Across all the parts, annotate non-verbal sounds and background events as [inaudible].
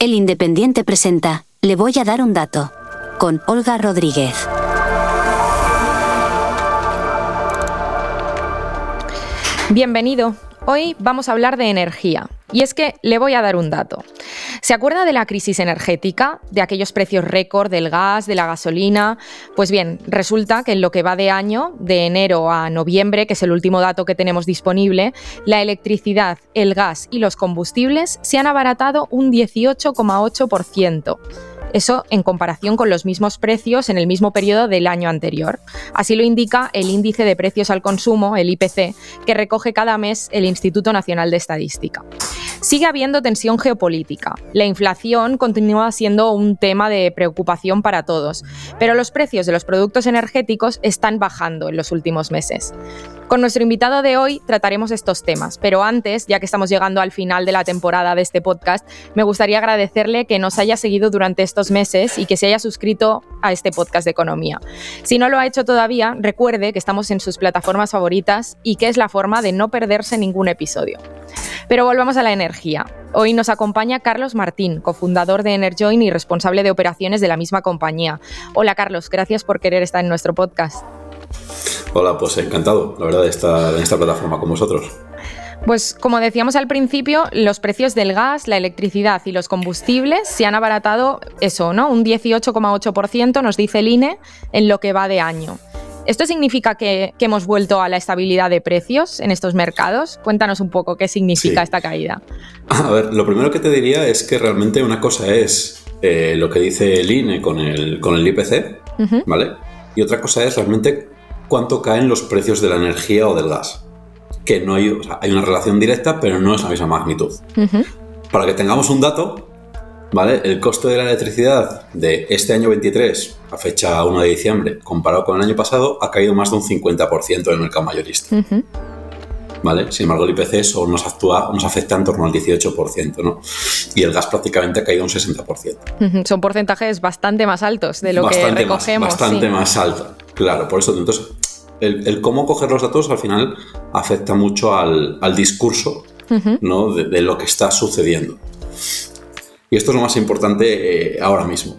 El Independiente presenta, le voy a dar un dato, con Olga Rodríguez. Bienvenido. Hoy vamos a hablar de energía. Y es que le voy a dar un dato. ¿Se acuerda de la crisis energética, de aquellos precios récord del gas, de la gasolina? Pues bien, resulta que en lo que va de año, de enero a noviembre, que es el último dato que tenemos disponible, la electricidad, el gas y los combustibles se han abaratado un 18,8%. Eso en comparación con los mismos precios en el mismo periodo del año anterior. Así lo indica el índice de precios al consumo, el IPC, que recoge cada mes el Instituto Nacional de Estadística. Sigue habiendo tensión geopolítica. La inflación continúa siendo un tema de preocupación para todos, pero los precios de los productos energéticos están bajando en los últimos meses. Con nuestro invitado de hoy trataremos estos temas, pero antes, ya que estamos llegando al final de la temporada de este podcast, me gustaría agradecerle que nos haya seguido durante estos meses y que se haya suscrito a este podcast de economía. Si no lo ha hecho todavía, recuerde que estamos en sus plataformas favoritas y que es la forma de no perderse ningún episodio. Pero volvamos a la energía. Hoy nos acompaña Carlos Martín, cofundador de Enerjoin y responsable de operaciones de la misma compañía. Hola Carlos, gracias por querer estar en nuestro podcast. Hola, pues encantado, la verdad, de estar en esta plataforma con vosotros. Pues como decíamos al principio, los precios del gas, la electricidad y los combustibles se han abaratado eso, ¿no? Un 18,8% nos dice el INE en lo que va de año. ¿Esto significa que, hemos vuelto a la estabilidad de precios en estos mercados? Cuéntanos un poco qué significa esta caída. A ver, lo primero que te diría es que realmente una cosa es eh, lo que dice el INE con el, con el IPC, ¿vale? Y otra cosa es realmente cuánto caen los precios de la energía o del gas. Que no hay, hay una relación directa, pero no es la misma magnitud. Para que tengamos un dato, ¿vale? El coste de la electricidad de este año 23 a fecha 1 de diciembre, comparado con el año pasado, ha caído más de un 50% en el mercado mayorista. ¿Vale? Sin embargo, el IPC solo nos, actúa, nos afecta en torno al 18%, ¿no? Y el gas prácticamente ha caído un 60%. Son porcentajes bastante más altos de lo que recogemos. bastante más alto, claro. Por eso, entonces, el, cómo coger los datos al final afecta mucho al, discurso ¿no? de, lo que está sucediendo. Y esto es lo más importante eh, ahora mismo.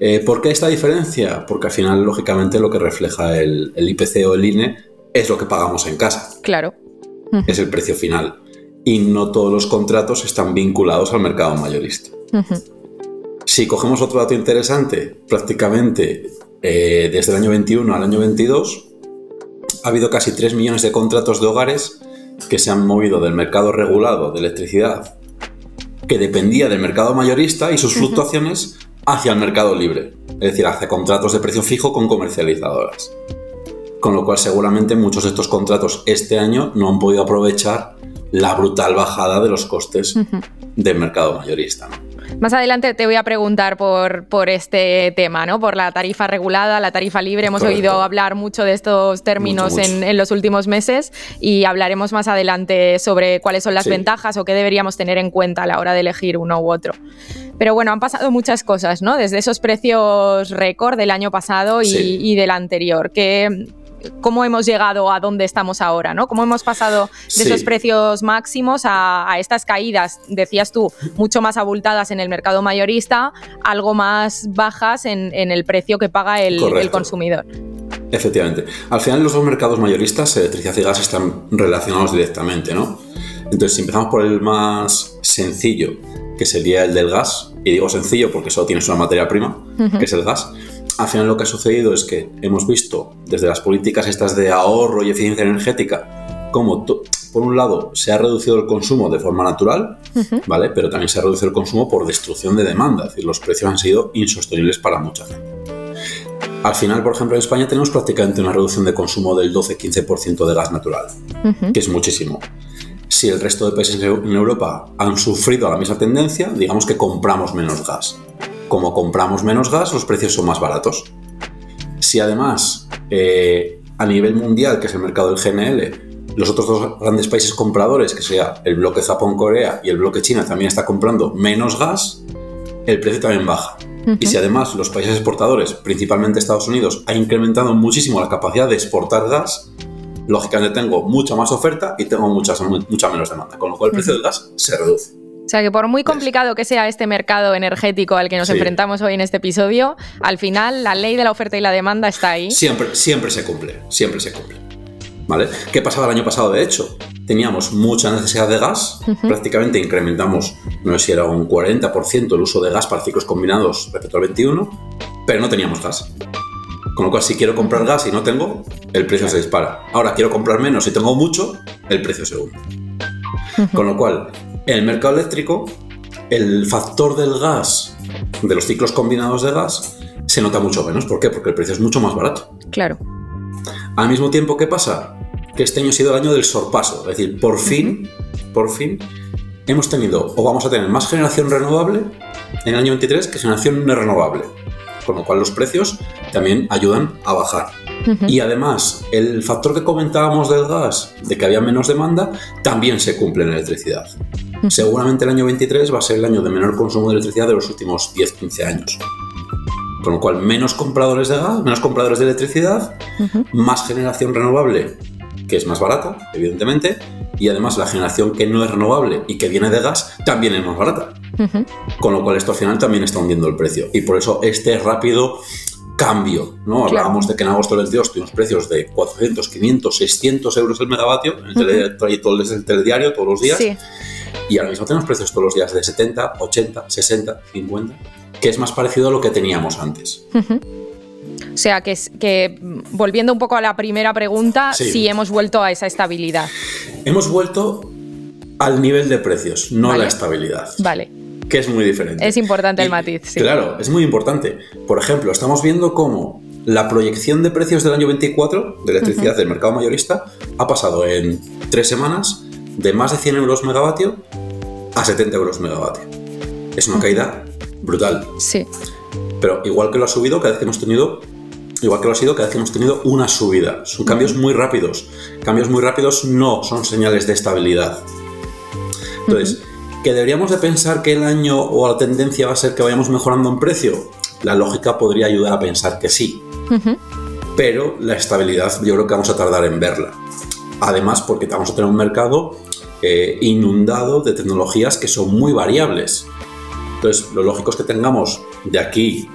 Eh, ¿Por qué esta diferencia? Porque al final, lógicamente, lo que refleja el, IPC o el INE es lo que pagamos en casa. Claro. [laughs] Es el precio final. Y no todos los contratos están vinculados al mercado mayorista. [laughs] Si cogemos otro dato interesante, prácticamente eh, desde el año 21 al año 22, ha habido casi 3 millones de contratos de hogares que se han movido del mercado regulado de electricidad, que dependía del mercado mayorista y sus fluctuaciones, hacia el mercado libre, es decir, hacia contratos de precio fijo con comercializadoras. Con lo cual seguramente muchos de estos contratos este año no han podido aprovechar la brutal bajada de los costes del mercado mayorista. Más adelante te voy a preguntar por, por este tema, ¿no? Por la tarifa regulada, la tarifa libre. Hemos oído hablar mucho de estos términos En, los últimos meses y hablaremos más adelante sobre cuáles son las ventajas o qué deberíamos tener en cuenta a la hora de elegir uno u otro. Pero bueno, han pasado muchas cosas, ¿no? Desde esos precios récord del año pasado y, y del anterior. ¿Qué, cómo hemos llegado a donde estamos ahora, ¿no? Cómo hemos pasado de esos precios máximos a, estas caídas, decías tú, mucho más abultadas en el mercado mayorista, algo más bajas en, el precio que paga el, consumidor. Efectivamente. Al final los dos mercados mayoristas, electricidad y gas, están relacionados directamente, ¿no? Entonces, si empezamos por el más sencillo, que sería el del gas, y digo sencillo porque solo tienes una materia prima, que es el gas, al final lo que ha sucedido es que hemos visto desde las políticas estas de ahorro y eficiencia energética cómo por un lado se ha reducido el consumo de forma natural, ¿vale? Pero también se ha reducido el consumo por destrucción de demanda, es decir, los precios han sido insostenibles para mucha gente. Al final, por ejemplo, en España tenemos prácticamente una reducción de consumo del 12-15% de gas natural, que es muchísimo. Si el resto de países en Europa han sufrido la misma tendencia, digamos que compramos menos gas como compramos menos gas, los precios son más baratos. Si además eh, a nivel mundial, que es el mercado del GNL, los otros dos grandes países compradores, que sea el bloque Japón-Corea y el bloque China, también está comprando menos gas, el precio también baja. Y si además los países exportadores, principalmente Estados Unidos, ha incrementado muchísimo la capacidad de exportar gas, lógicamente tengo mucha más oferta y tengo mucha, mucha menos demanda, con lo cual el precio del gas se reduce. O sea que por muy complicado que sea este mercado energético al que nos enfrentamos hoy en este episodio, al final la ley de la oferta y la demanda está ahí. Siempre, siempre se cumple, siempre se cumple. ¿Vale? ¿Qué pasaba el año pasado, de hecho? Teníamos mucha necesidad de gas, prácticamente incrementamos, no sé si era un 40% el uso de gas para ciclos combinados respecto al 21, pero no teníamos gas. Con lo cual, si quiero comprar gas y no tengo, el precio se dispara. Ahora quiero comprar menos y tengo mucho, el precio se hunde. Con lo cual, en el mercado eléctrico, el factor del gas, de los ciclos combinados de gas, se nota mucho menos. ¿Por qué? Porque el precio es mucho más barato. Claro. Al mismo tiempo, ¿qué pasa? Que este año ha sido el año del sorpaso. Es decir, por fin, por fin, hemos tenido o vamos a tener más generación renovable en el año 23 que generación no renovable con lo cual los precios también ayudan a bajar. Y además, el factor que comentábamos del gas, de que había menos demanda, también se cumple en electricidad. Seguramente el año 23 va a ser el año de menor consumo de electricidad de los últimos 10-15 años. Con lo cual, menos compradores de gas, menos compradores de electricidad, más generación renovable, que es más barata, evidentemente, y además la generación que no es renovable y que viene de gas también es más barata. Con lo cual esto al final también está hundiendo el precio. Y por eso este rápido cambio, ¿no? Hablábamos de que en agosto del 22 tuvimos precios de 400, 500, 600 euros el megavatio, en el, el telediario todos los días. Y ahora mismo tenemos precios todos los días de 70, 80, 60, 50, que es más parecido a lo que teníamos antes. O sea, que, que volviendo un poco a la primera pregunta, sí. hemos vuelto a esa estabilidad. Hemos vuelto al nivel de precios, no a la estabilidad. Vale. Que es muy diferente. Es importante el matiz, sí. Claro, es muy importante. Por ejemplo, estamos viendo cómo la proyección de precios del año 24 de electricidad del mercado mayorista ha pasado en tres semanas de más de 100 euros megavatio a 70 euros megavatio. Es una caída brutal. Sí. Pero igual que lo ha subido cada vez que hemos tenido igual que lo ha sido cada vez que hemos tenido una subida. Son cambios muy rápidos. Cambios muy rápidos no son señales de estabilidad. Entonces, ¿que deberíamos de pensar que el año o la tendencia va a ser que vayamos mejorando en precio? La lógica podría ayudar a pensar que sí. Pero la estabilidad yo creo que vamos a tardar en verla. Además, porque vamos a tener un mercado eh, inundado de tecnologías que son muy variables. Entonces, lo lógico es que tengamos de aquí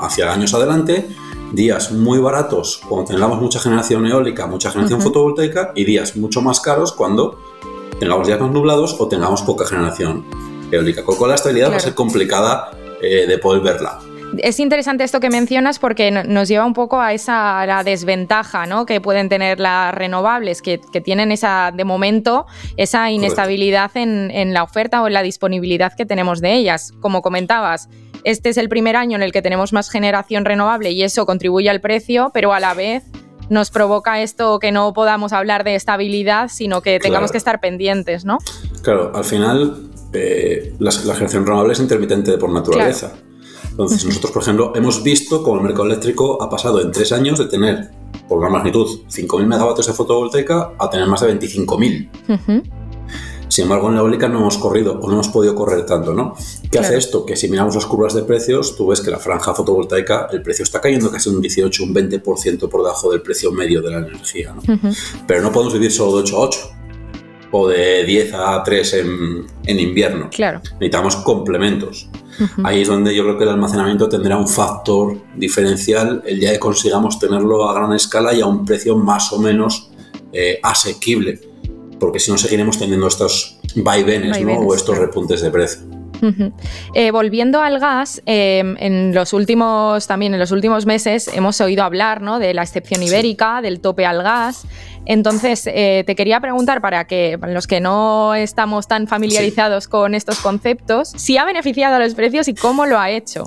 hacia años adelante días muy baratos cuando tengamos mucha generación eólica, mucha generación fotovoltaica y días mucho más caros cuando tengamos días más nublados o tengamos poca generación eólica. Con la estabilidad va a ser complicada eh, de poder verla es interesante esto que mencionas porque nos lleva un poco a esa la desventaja ¿no? que pueden tener las renovables, que, tienen esa, de momento, esa inestabilidad en, en, la oferta o en la disponibilidad que tenemos de ellas. Como comentabas, este es el primer año en el que tenemos más generación renovable y eso contribuye al precio, pero a la vez nos provoca esto que no podamos hablar de estabilidad, sino que tengamos que estar pendientes, ¿no? Claro, al final eh, la, generación renovable es intermitente por naturaleza. Entonces, [laughs] nosotros, por ejemplo, hemos visto cómo el mercado eléctrico ha pasado en tres años de tener, por una magnitud, 5.000 megavatios de fotovoltaica a tener más de 25.000. Sin embargo, en la eólica no hemos corrido o no hemos podido correr tanto, ¿no? ¿Qué hace esto? Que si miramos las curvas de precios, tú ves que la franja fotovoltaica, el precio está cayendo casi un 18, un 20% por debajo del precio medio de la energía, ¿no? Pero no podemos vivir solo de 8 a 8 o de 10 a 3 en, en invierno. Claro. Necesitamos complementos. Ahí es donde yo creo que el almacenamiento tendrá un factor diferencial el día que consigamos tenerlo a gran escala y a un precio más o menos eh, asequible, porque si no seguiremos teniendo estos vaivenes, ¿no? o estos repuntes de precio. Eh, volviendo al gas, em, en los últimos también en los últimos meses hemos oído hablar ¿no? de la excepción ibérica, del tope al gas. Entonces, eh, te quería preguntar para que los que no estamos tan familiarizados con estos conceptos, si ha beneficiado a los precios y cómo lo ha hecho.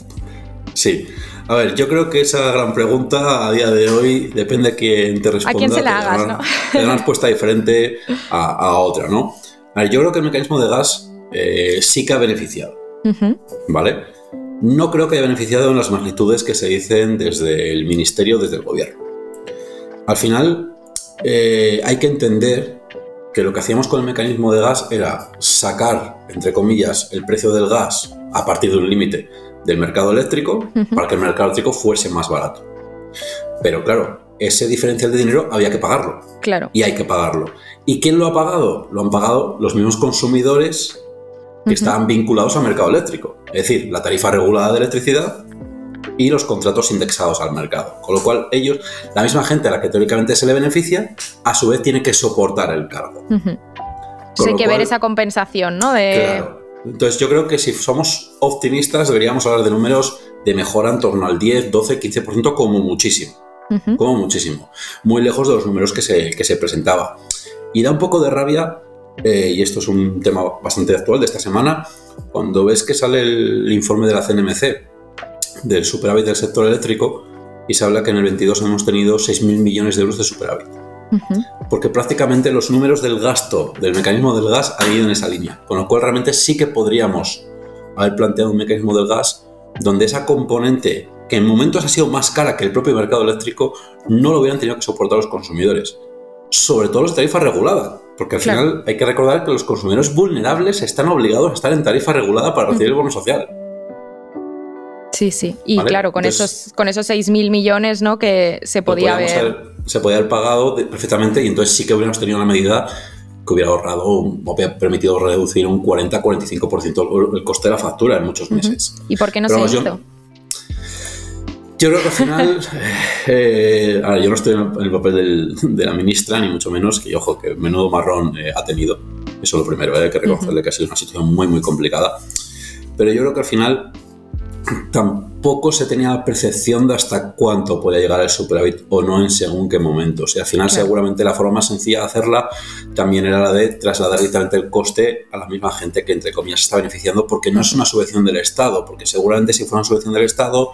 Sí. A ver, yo creo que esa gran pregunta a día de hoy depende de quién te responda. A quién se la hagas, ¿no? [laughs] una respuesta diferente a, otra, ¿no? A ver, yo creo que el mecanismo de gas eh, sí que ha beneficiado. ¿Vale? No creo que haya beneficiado en las magnitudes que se dicen desde el ministerio, desde el gobierno. Al final, eh, hay que entender que lo que hacíamos con el mecanismo de gas era sacar, entre comillas, el precio del gas a partir de un límite del mercado eléctrico para que el mercado eléctrico fuese más barato. Pero claro, ese diferencial de dinero había que pagarlo. Claro. Y hay que pagarlo. ¿Y quién lo ha pagado? Lo han pagado los mismos consumidores que estaban vinculados al mercado eléctrico, es decir, la tarifa regulada de electricidad y los contratos indexados al mercado. Con lo cual, ellos, la misma gente a la que teóricamente se le beneficia, a su vez tiene que soportar el cargo. hay que ver esa compensación, ¿no? Claro. Entonces, yo creo que si somos optimistas, deberíamos hablar de números de mejora en torno al 10, 12, 15% como muchísimo. Como muchísimo. Muy lejos de los números que se, que se presentaba. Y da un poco de rabia, eh, y esto es un tema bastante actual de esta semana, cuando ves que sale el informe de la CNMC del superávit del sector eléctrico y se habla que en el 22 hemos tenido 6.000 millones de euros de superávit. Porque prácticamente los números del gasto del mecanismo del gas han ido en esa línea. Con lo cual realmente sí que podríamos haber planteado un mecanismo del gas donde esa componente, que en momentos ha sido más cara que el propio mercado eléctrico, no lo hubieran tenido que soportar los consumidores. Sobre todo los de tarifa regulada. Porque al final hay que recordar que los consumidores vulnerables están obligados a estar en tarifa regulada para recibir el bono social. Sí, sí. Y claro, con esos, con esos 6.000 millones ¿no? que se podía haber... Se podía haber pagado perfectamente y entonces sí que hubiéramos tenido una medida que hubiera ahorrado, o hubiera permitido reducir un 40-45% el coste de la factura en muchos meses. ¿Y por qué no se hizo? Yo, creo que al final, [laughs] eh, ahora, yo no estoy en el papel de la ministra, ni mucho menos, que ojo, que menudo marrón eh, ha tenido. Eso es lo primero, eh, hay que reconocerle que ha sido una situación muy, muy complicada. Pero yo creo que al final tampoco se tenía la percepción de hasta cuánto podía llegar el superávit o no en según qué momento. O sea, al final seguramente la forma más sencilla de hacerla también era la de trasladar directamente el coste a la misma gente que entre comillas está beneficiando porque no es una subvención del Estado, porque seguramente si fuera una subvención del Estado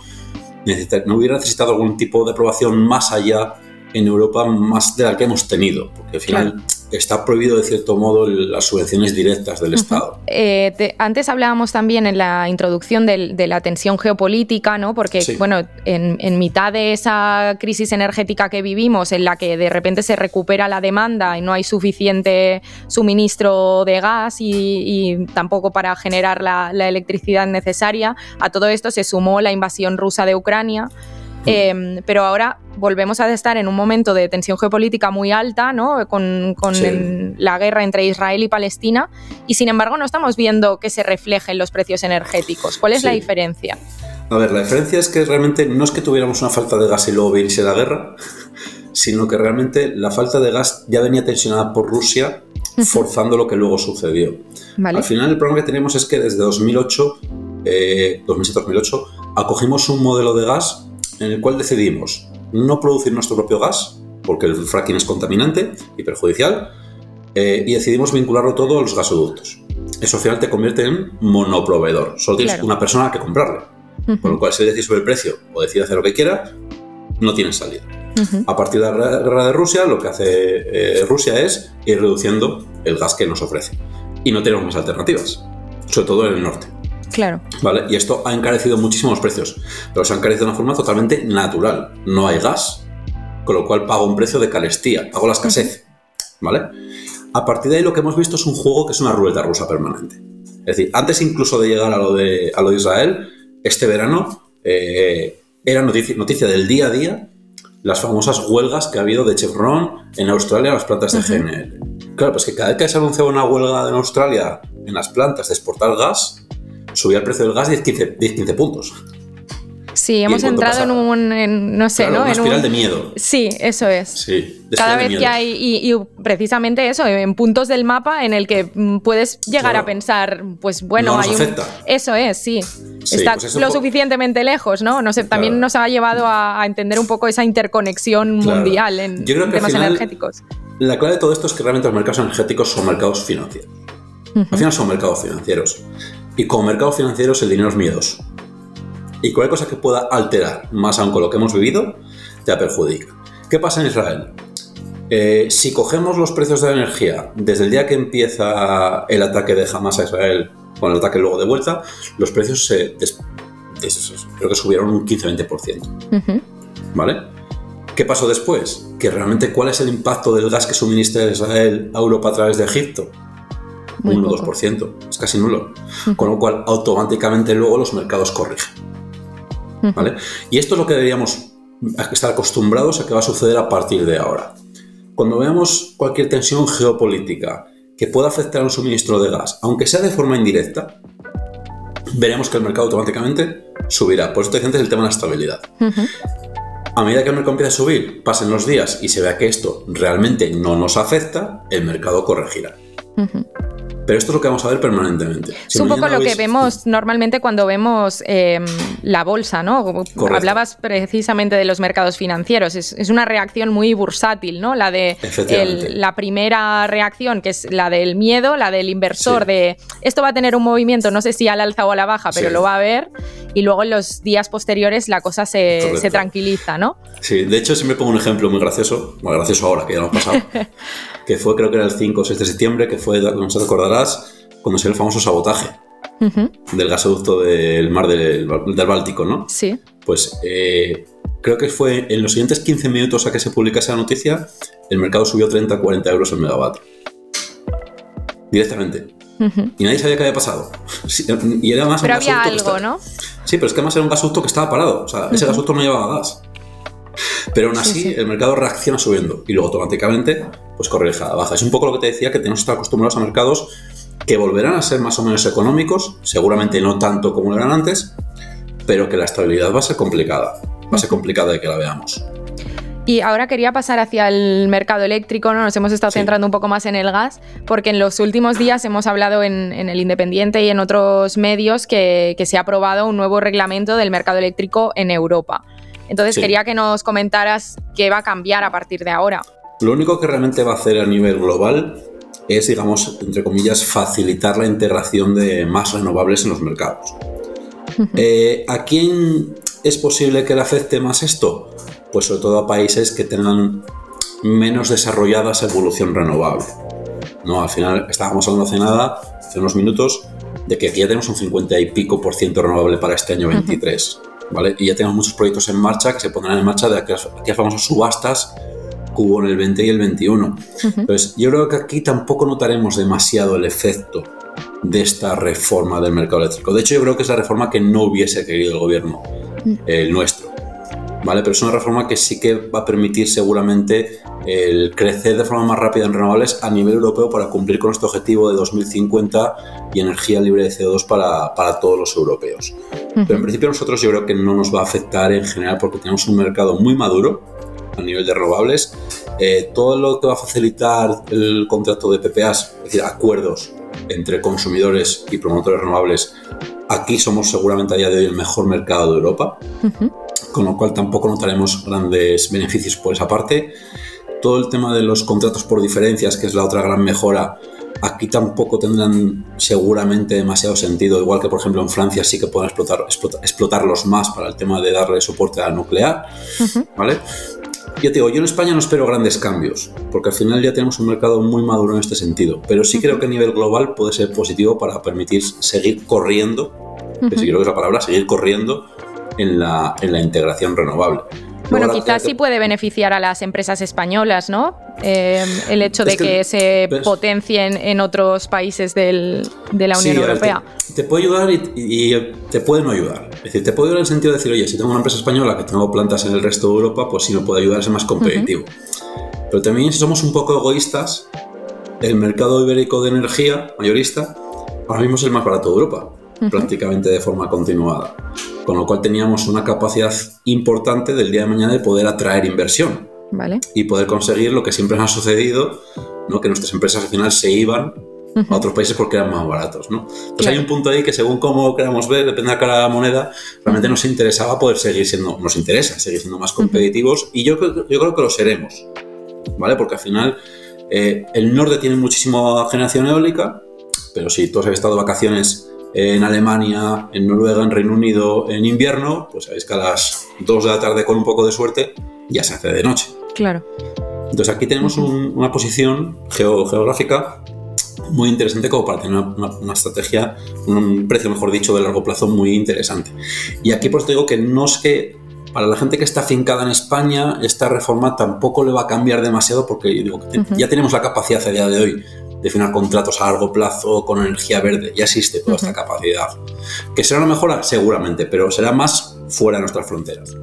no hubiera necesitado algún tipo de aprobación más allá en Europa más de la que hemos tenido, porque al final está prohibido de cierto modo las subvenciones directas del Estado. Eh, antes hablábamos también en la introducción de, la tensión geopolítica, ¿no? Porque, bueno, en, mitad de esa crisis energética que vivimos, en la que de repente se recupera la demanda y no hay suficiente suministro de gas y, tampoco para generar la electricidad necesaria, a todo esto se sumó la invasión rusa de Ucrania. Em, pero ahora volvemos a estar en un momento de tensión geopolítica muy alta, ¿no? Con, la guerra entre Israel y Palestina, y sin embargo no estamos viendo que se reflejen los precios energéticos. ¿Cuál es la diferencia? A ver, la diferencia es que realmente no es que tuviéramos una falta de gas y luego viniese la guerra, [laughs] sino que realmente la falta de gas ya venía tensionada por Rusia, forzando lo que luego sucedió. Al final el problema que tenemos es que desde 2008, 2007-2008, eh, acogimos un modelo de gas en el cual decidimos no producir nuestro propio gas, porque el fracking es contaminante y perjudicial, eh, y decidimos vincularlo todo a los gasoductos. Eso al final te convierte en monoproveedor. Solo tienes una persona que comprarle. Con lo cual, si decide sobre el precio o decide hacer lo que quiera, no tienes salida. A partir de la guerra de Rusia, lo que hace eh, Rusia es ir reduciendo el gas que nos ofrece. Y no tenemos más alternativas, sobre todo en el norte. Claro. ¿Vale? Y esto ha encarecido muchísimo los precios, pero se han encarecido de una forma totalmente natural. No hay gas, con lo cual pago un precio de calestía, pago la escasez. ¿Vale? A partir de ahí lo que hemos visto es un juego que es una ruleta rusa permanente. Es decir, antes incluso de llegar a lo de, a lo de Israel, este verano eh, era noticia, noticia, del día a día las famosas huelgas que ha habido de Chevron en Australia en las plantas de GNL. Claro, pues que cada vez que se anunciaba una huelga en Australia en las plantas de exportar gas, subía el precio del gas 10-15 puntos. Sí, hemos entrado en un, no sé, ¿no? Una espiral de miedo. Sí, eso es. Sí, Cada vez que hay, y, precisamente eso, en puntos del mapa en el que mm, puedes llegar a pensar, pues bueno, hay un... Eso es, sí. Está pues lo suficientemente lejos, ¿no? No sé, también nos ha llevado a, entender un poco esa interconexión mundial en temas energéticos. La clave de todo esto es que realmente los mercados energéticos son mercados financieros. Al final son mercados financieros. Y como mercados financieros el dinero es miedoso. Y cualquier cosa que pueda alterar más aún con lo que hemos vivido, te perjudica. ¿Qué pasa en Israel? Eh, si cogemos los precios de la energía desde el día que empieza el ataque de Hamas a Israel, con el ataque luego de vuelta, los precios se creo que subieron un 15-20%. ¿Vale? ¿Qué pasó después? Que realmente cuál es el impacto del gas que suministra Israel a Europa a través de Egipto? 1 o 2%, es casi nulo. Con lo cual, automáticamente luego los mercados corrigen. ¿Vale? Y esto es lo que deberíamos estar acostumbrados a que va a suceder a partir de ahora. Cuando veamos cualquier tensión geopolítica que pueda afectar a un suministro de gas, aunque sea de forma indirecta, veremos que el mercado automáticamente subirá. Por eso te antes el tema de la estabilidad. A medida que el mercado empiece a subir, pasen los días y se vea que esto realmente no nos afecta, el mercado corregirá. Pero esto es lo que vamos a ver permanentemente. es un poco lo que vemos normalmente cuando vemos em, la bolsa, ¿no? Hablabas precisamente de los mercados financieros. Es, una reacción muy bursátil, ¿no? La de la primera reacción, que es la del miedo, la del inversor, de esto va a tener un movimiento, no sé si al alza o a la baja, pero lo va a ver. Y luego en los días posteriores la cosa se, se tranquiliza, ¿no? Sí, de hecho siempre pongo un ejemplo muy gracioso, muy gracioso ahora, que ya lo hemos pasado, [laughs] que fue creo que era el 5 o 6 de septiembre, que fue, no se acordarás, cuando se el famoso sabotaje del gasoducto del mar del, Báltico, ¿no? Sí. Pues eh, creo que fue en los siguientes 15 minutos a que se publicase la noticia, el mercado subió 30-40 euros el megavatio. Directamente. Y nadie sabía qué había pasado. [laughs] y era más pero había algo, ¿no? Sí, pero es que además era un gasoducto que estaba parado. O sea, ese gasoducto no llevaba gas. Pero aún así, el mercado reacciona subiendo y luego automáticamente pues corrige a la baja. Es un poco lo que te decía, que tenemos que estar acostumbrados a mercados que volverán a ser más o menos económicos, seguramente no tanto como lo eran antes, pero que la estabilidad va a ser complicada. Va a ser complicada de que la veamos. Y ahora quería pasar hacia el mercado eléctrico, ¿no? Nos hemos estado centrando un poco más en el gas, porque en los últimos días hemos hablado en, el Independiente y en otros medios que, se ha aprobado un nuevo reglamento del mercado eléctrico en Europa. Entonces quería que nos comentaras qué va a cambiar a partir de ahora. Lo único que realmente va a hacer a nivel global es, digamos, entre comillas, facilitar la integración de más renovables en los mercados. Eh, ¿A quién es posible que le afecte más esto? Pues sobre todo a países que tengan menos desarrollada esa evolución renovable. ¿no? Al final estábamos hablando hace nada, hace unos minutos, de que aquí ya tenemos un 50 y pico por ciento renovable para este año 23. Y ya tenemos muchos proyectos en marcha que se pondrán en marcha de aquellas, famosas subastas que hubo en el 20 y el 21. Entonces, yo creo que aquí tampoco notaremos demasiado el efecto de esta reforma del mercado eléctrico. De hecho, yo creo que es la reforma que no hubiese querido el gobierno, el nuestro. ¿Vale? Pero es una reforma que sí que va a permitir seguramente el crecer de forma más rápida en renovables a nivel europeo para cumplir con este objetivo de 2050 y energía libre de CO2 para, para todos los europeos. Pero en principio nosotros yo creo que no nos va a afectar en general porque tenemos un mercado muy maduro a nivel de renovables. Eh, todo lo que va a facilitar el contrato de PPAs, es decir, acuerdos entre consumidores y promotores renovables, aquí somos seguramente a día de hoy el mejor mercado de Europa, con lo cual tampoco notaremos grandes beneficios por esa parte. Todo el tema de los contratos por diferencias, que es la otra gran mejora, aquí tampoco tendrán seguramente demasiado sentido, igual que por ejemplo en Francia sí que pueden explotar, explotarlos más para el tema de darle soporte a la nuclear, ¿vale? Ya te digo, yo en España no espero grandes cambios, porque al final ya tenemos un mercado muy maduro en este sentido, pero sí creo que a nivel global puede ser positivo para permitir seguir corriendo, que si creo que es la palabra, seguir corriendo en la, en la integración renovable. Bueno, quizás sí puede beneficiar a las empresas españolas, ¿no? Eh, el hecho de que, se potencien en otros países del, de la Unión Europea. te, puede ayudar y, te puede no ayudar. Es decir, te puede ayudar en el sentido de decir, oye, si tengo una empresa española que tengo plantas en el resto de Europa, pues sí me puede ayudar a ser más competitivo. Pero también si somos un poco egoístas, el mercado ibérico de energía mayorista ahora mismo es el más barato de Europa, prácticamente de forma continuada con lo cual teníamos una capacidad importante del día de mañana de poder atraer inversión vale. y poder conseguir lo que siempre nos ha sucedido, ¿no? que nuestras empresas al final se iban a otros países porque eran más baratos. ¿no? Pues hay un punto ahí que según cómo queramos ver, depende de cada moneda, realmente nos interesaba poder seguir siendo, nos interesa seguir siendo más competitivos y yo, yo creo que lo seremos, ¿vale? Porque al final eh, el norte tiene muchísima generación eólica, pero si todos habéis estado de vacaciones en Alemania, en Noruega, en Reino Unido en invierno, pues sabéis que a las 2 de la tarde con un poco de suerte ya se hace de noche. Claro. Entonces aquí tenemos una posición geográfica muy interesante como para tener una, estrategia, un precio, mejor dicho, de largo plazo muy interesante. Y aquí pues te digo que no es que para la gente que está afincada en España, esta reforma tampoco le va a cambiar demasiado porque digo, ya tenemos la capacidad a día de hoy de firmar contratos a largo plazo con energía verde. Ya existe toda esta capacidad. ¿Que será una mejora? Seguramente, pero será más fuera de nuestras fronteras.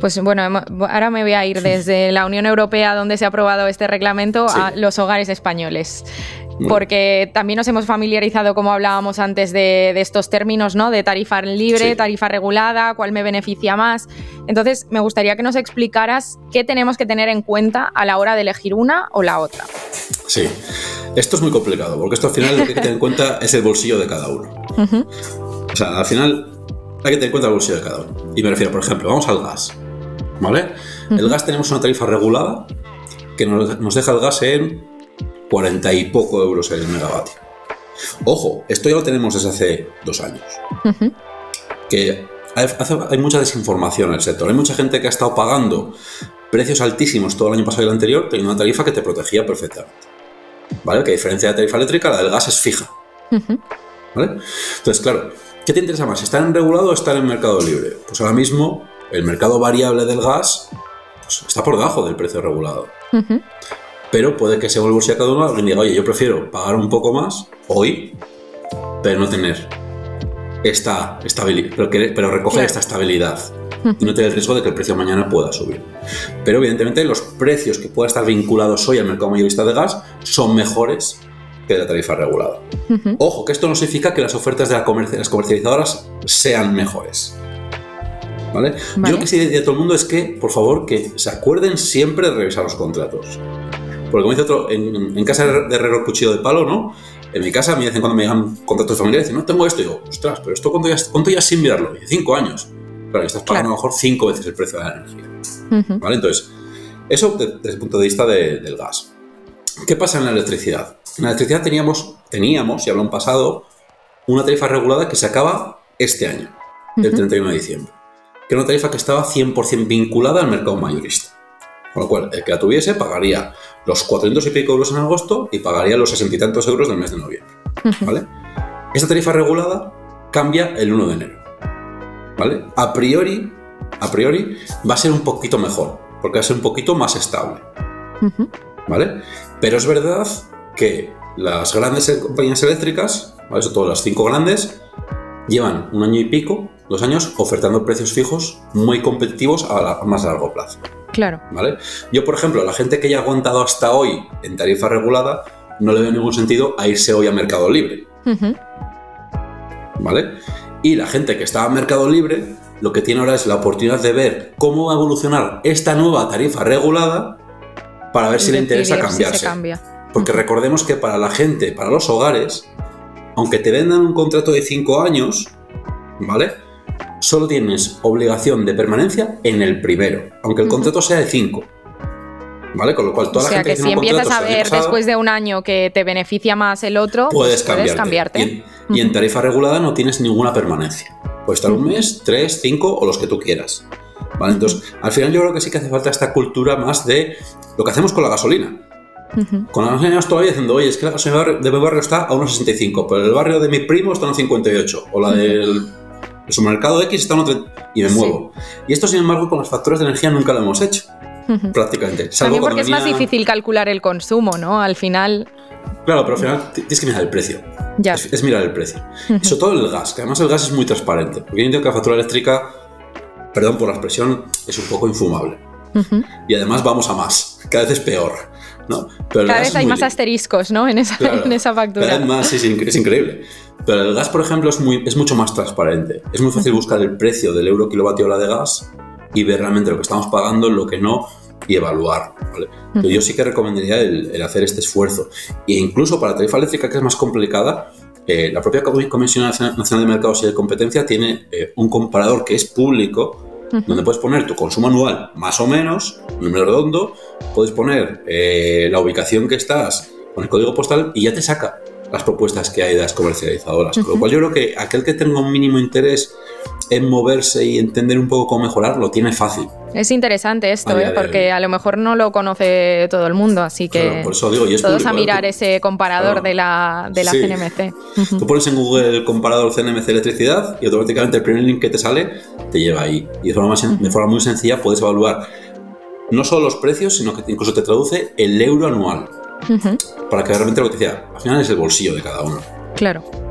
Pues bueno, ahora me voy a ir [laughs] desde la Unión Europea, donde se ha aprobado este reglamento, a los hogares españoles. Porque también nos hemos familiarizado, como hablábamos antes, de, estos términos, ¿no? De tarifa libre, tarifa regulada, cuál me beneficia más. Entonces, me gustaría que nos explicaras qué tenemos que tener en cuenta a la hora de elegir una o la otra. Sí, esto es muy complicado, porque esto al final lo que hay que tener en cuenta [laughs] es el bolsillo de cada uno. O sea, al final hay que tener en cuenta el bolsillo de cada uno. Y me refiero, por ejemplo, vamos al gas. ¿Vale? El gas tenemos una tarifa regulada que nos, deja el gas en 40 y poco euros el megavatio. Ojo, esto ya lo tenemos desde hace dos años. Que hay, mucha desinformación en el sector. Hay mucha gente que ha estado pagando precios altísimos todo el año pasado y el anterior, teniendo una tarifa que te protegía perfectamente. ¿Vale? Que a diferencia de la tarifa eléctrica, la del gas es fija. ¿Vale? Entonces, claro, ¿qué te interesa más? ¿Estar en regulado o estar en mercado libre? Pues ahora mismo el mercado variable del gas pues, está por debajo del precio regulado. Pero puede que se vuelva a cada uno y diga, oye, yo prefiero pagar un poco más hoy, pero no tener esta estabilidad, pero, recoger esta estabilidad y no tener el riesgo de que el precio mañana pueda subir. Pero evidentemente los precios que puedan estar vinculados hoy al mercado mayorista de gas son mejores que la tarifa regulada. Ojo, que esto no significa que las ofertas de las comercializadoras sean mejores. ¿Vale? Yo lo que sí diría a todo el mundo es que, por favor, que se acuerden siempre de revisar los contratos. Porque como dice otro, en, casa de herrero cuchillo de palo, ¿no? En mi casa, a mí de vez en cuando me llegan contratos familiares y dicen, no tengo esto. Y digo, ostras, pero esto cuánto ya, cuánto ya sin mirarlo? Y cinco años. Claro, estás pagando a lo mejor cinco veces el precio de la energía. ¿Vale? Entonces, eso desde el punto de vista del gas. ¿Qué pasa en la electricidad? En la electricidad teníamos, teníamos, y hablo en pasado, una tarifa regulada que se acaba este año, el 31 de diciembre que era una tarifa que estaba 100% vinculada al mercado mayorista. Con lo cual, el que la tuviese pagaría los 400 y pico euros en agosto y pagaría los 60 y tantos euros del mes de noviembre. [laughs] ¿Vale? Esta tarifa regulada cambia el 1 de enero. ¿Vale? A priori, a priori va a ser un poquito mejor, porque va a ser un poquito más estable. ¿Vale? Pero es verdad que las grandes compañías eléctricas, ¿vale? sobre todo las cinco grandes, llevan un año y pico dos años ofertando precios fijos muy competitivos a, más largo plazo. Claro. ¿Vale? Yo, por ejemplo, la gente que ya ha aguantado hasta hoy en tarifa regulada, no le veo ningún sentido a irse hoy a mercado libre. ¿Vale? Y la gente que está a mercado libre, lo que tiene ahora es la oportunidad de ver cómo va a evolucionar esta nueva tarifa regulada para ver si le interesa cambiarse. Porque recordemos que para la gente, para los hogares, aunque te vendan un contrato de 5 años, ¿vale? Solo tienes obligación de permanencia en el primero, aunque el contrato sea de 5. ¿Vale? Con lo cual, toda la gente que, que si empiezas a ver después de un año que te beneficia más el otro, puedes, pues cambiarte. Y, en, tarifa regulada no tienes ninguna permanencia. Puedes estar un mes, tres, cinco o los que tú quieras. ¿Vale? Entonces, al final yo creo que sí que hace falta esta cultura más de lo que hacemos con la gasolina. Con la gasolina todavía diciendo, oye, es que la gasolina de mi barrio está a unos 65, pero el barrio de mi primo está a unos 58, o la del el supermercado X está en otro y me muevo. Y esto, sin embargo, con las facturas de energía nunca lo hemos hecho. Prácticamente. También porque es más difícil calcular el consumo, ¿no? Al final. Claro, pero al final tienes que mirar el precio. Ya. Es, mirar el precio. Sobre todo el gas, que además el gas es muy transparente. Porque yo entiendo que la factura eléctrica, perdón por la expresión, es un poco infumable. Y además vamos a más. Cada vez es peor. ¿No? Cada vez hay más asteriscos ¿no? en, esa, [laughs] en esa factura. Cada vez más, es, increíble. Pero el gas, por ejemplo, es, muy, es mucho más transparente. Es muy fácil buscar el precio del euro kilovatio hora de gas y ver realmente lo que estamos pagando, lo que no, y evaluar. Yo sí que recomendaría el, hacer este esfuerzo. E incluso para la tarifa eléctrica, que es más complicada, eh, la propia Comisión Nacional de Mercados y de Competencia tiene eh, un comparador que es público donde puedes poner tu consumo anual más o menos, número redondo, puedes poner eh, la ubicación que estás con el código postal y ya te saca las propuestas que hay de las comercializadoras. Con lo cual yo creo que aquel que tenga un mínimo interés en moverse y entender un poco cómo mejorar, lo tiene fácil. Es interesante esto, ¿eh? porque a lo mejor no lo conoce todo el mundo, así que por eso digo, y todos a mirar ese comparador de la, de la CNMC. [laughs] Tú pones en Google el comparador CNMC electricidad y automáticamente el primer link que te sale te lleva ahí. Y de forma, de forma muy sencilla puedes evaluar no solo los precios, sino que incluso te traduce el euro anual. Para que realmente lo que te decía, al final es el bolsillo de cada uno. Claro.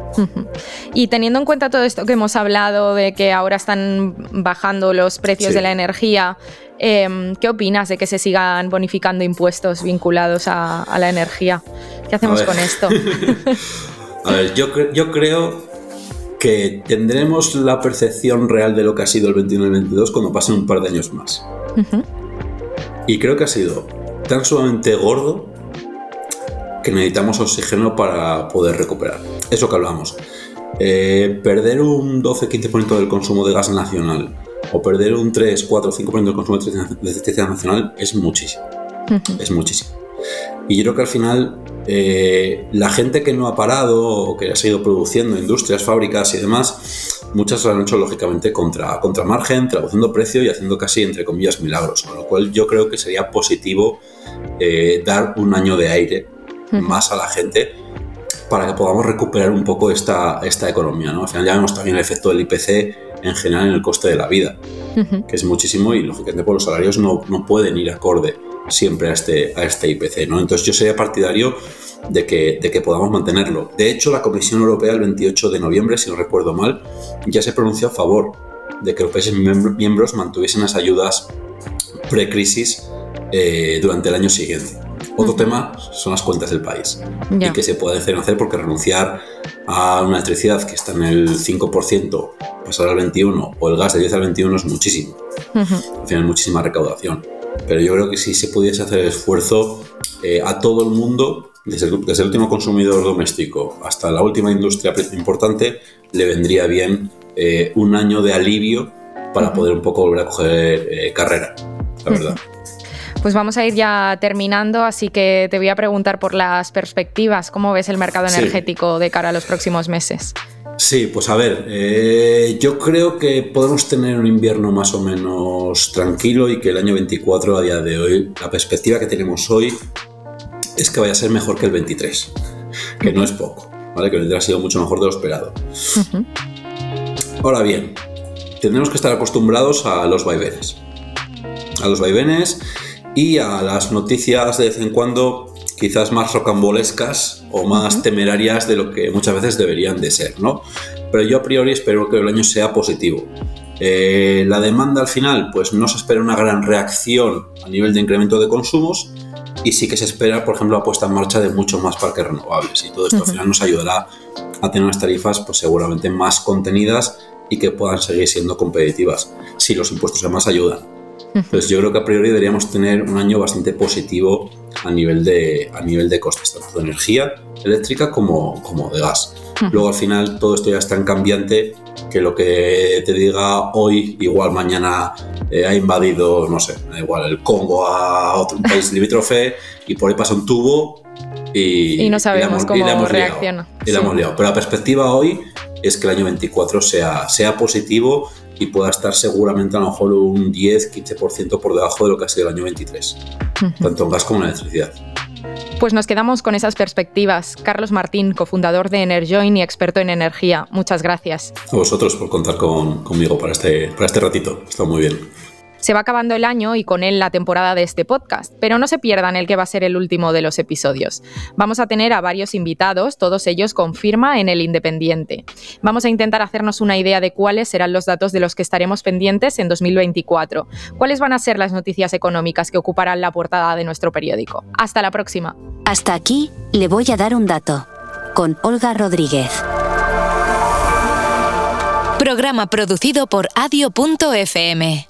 Y teniendo en cuenta todo esto que hemos hablado de que ahora están bajando los precios de la energía, Em, ¿Qué opinas de que se sigan bonificando impuestos vinculados a, la energía? ¿Qué hacemos con esto? [laughs] a ver, yo, yo creo que tendremos la percepción real de lo que ha sido el 21 y el 22 cuando pasen un par de años más. Y creo que ha sido tan sumamente gordo que necesitamos oxígeno para poder recuperar. Eso que hablamos. Eh, perder un 12-15% del consumo de gas nacional o perder un 3, 4, 5% del consumo de electricidad nacional es muchísimo. Es muchísimo. Y yo creo que al final eh, la gente que no ha parado o que ha seguido produciendo, industrias, fábricas y demás, muchas lo han hecho lógicamente contra, contra margen, traduciendo precio y haciendo casi, entre comillas, milagros. Con lo cual yo creo que sería positivo eh, dar un año de aire más a la gente para que podamos recuperar un poco esta, esta economía. ¿no? Al final ya vemos también el efecto del IPC en general en el coste de la vida, que es muchísimo y lógicamente por los salarios no, no pueden ir acorde siempre a este, a este IPC. ¿no? Entonces yo sería partidario de que, de que podamos mantenerlo. De hecho, la Comisión Europea el 28 de noviembre, si no recuerdo mal, ya se pronunció a favor de que los países miembros mantuviesen las ayudas pre-crisis eh, durante el año siguiente. Otro tema son las cuentas del país. Y que se puede hacer, hacer porque renunciar a una electricidad que está en el 5%, pasar al 21% o el gas de 10 al 21% es muchísimo. Al final, muchísima recaudación. Pero yo creo que si se pudiese hacer el esfuerzo eh, a todo el mundo, desde el, último consumidor doméstico hasta la última industria importante, le vendría bien eh, un año de alivio para poder un poco volver a coger eh, carrera, la verdad. Pues vamos a ir ya terminando, así que te voy a preguntar por las perspectivas. ¿Cómo ves el mercado energético de cara a los próximos meses? Sí, pues a ver, eh, yo creo que podemos tener un invierno más o menos tranquilo y que el año 24 a día de hoy, la perspectiva que tenemos hoy es que vaya a ser mejor que el 23, que no es poco, ¿vale? Que el 23 ha sido mucho mejor de lo esperado. Ahora bien, tendremos que estar acostumbrados a los vaivenes. A los vaivenes y a las noticias de vez en cuando quizás más rocambolescas o más temerarias de lo que muchas veces deberían de ser, ¿no? Pero yo a priori espero que el año sea positivo. Eh, la demanda al final, pues no se espera una gran reacción a nivel de incremento de consumos y sí que se espera, por ejemplo, la puesta en marcha de muchos más parques renovables y todo esto al final nos ayudará a tener unas tarifas pues seguramente más contenidas y que puedan seguir siendo competitivas si los impuestos además ayudan. Entonces yo creo que a priori deberíamos tener un año bastante positivo a nivel de, a nivel de costes, tanto de energía eléctrica como, como de gas. Luego al final todo esto ya es tan cambiante que lo que te diga hoy, igual mañana eh, ha invadido, no sé, igual el Congo a otro país limítrofe y por ahí pasa un tubo y, y no sabemos cómo reacciona. y la hemos liado. Pero la perspectiva hoy es que el año 24 sea, sea positivo y pueda estar seguramente a lo mejor un 10-15% por debajo de lo que ha sido el año 23, tanto en gas como en electricidad. Pues nos quedamos con esas perspectivas. Carlos Martín, cofundador de Enerjoin y experto en energía. Muchas gracias. A vosotros por contar conmigo para este, para este ratito. Está muy bien. Se va acabando el año y con él la temporada de este podcast, pero no se pierdan el que va a ser el último de los episodios. Vamos a tener a varios invitados, todos ellos con firma en el Independiente. Vamos a intentar hacernos una idea de cuáles serán los datos de los que estaremos pendientes en 2024, cuáles van a ser las noticias económicas que ocuparán la portada de nuestro periódico. Hasta la próxima. Hasta aquí, le voy a dar un dato. Con Olga Rodríguez. Programa producido por adio.fm.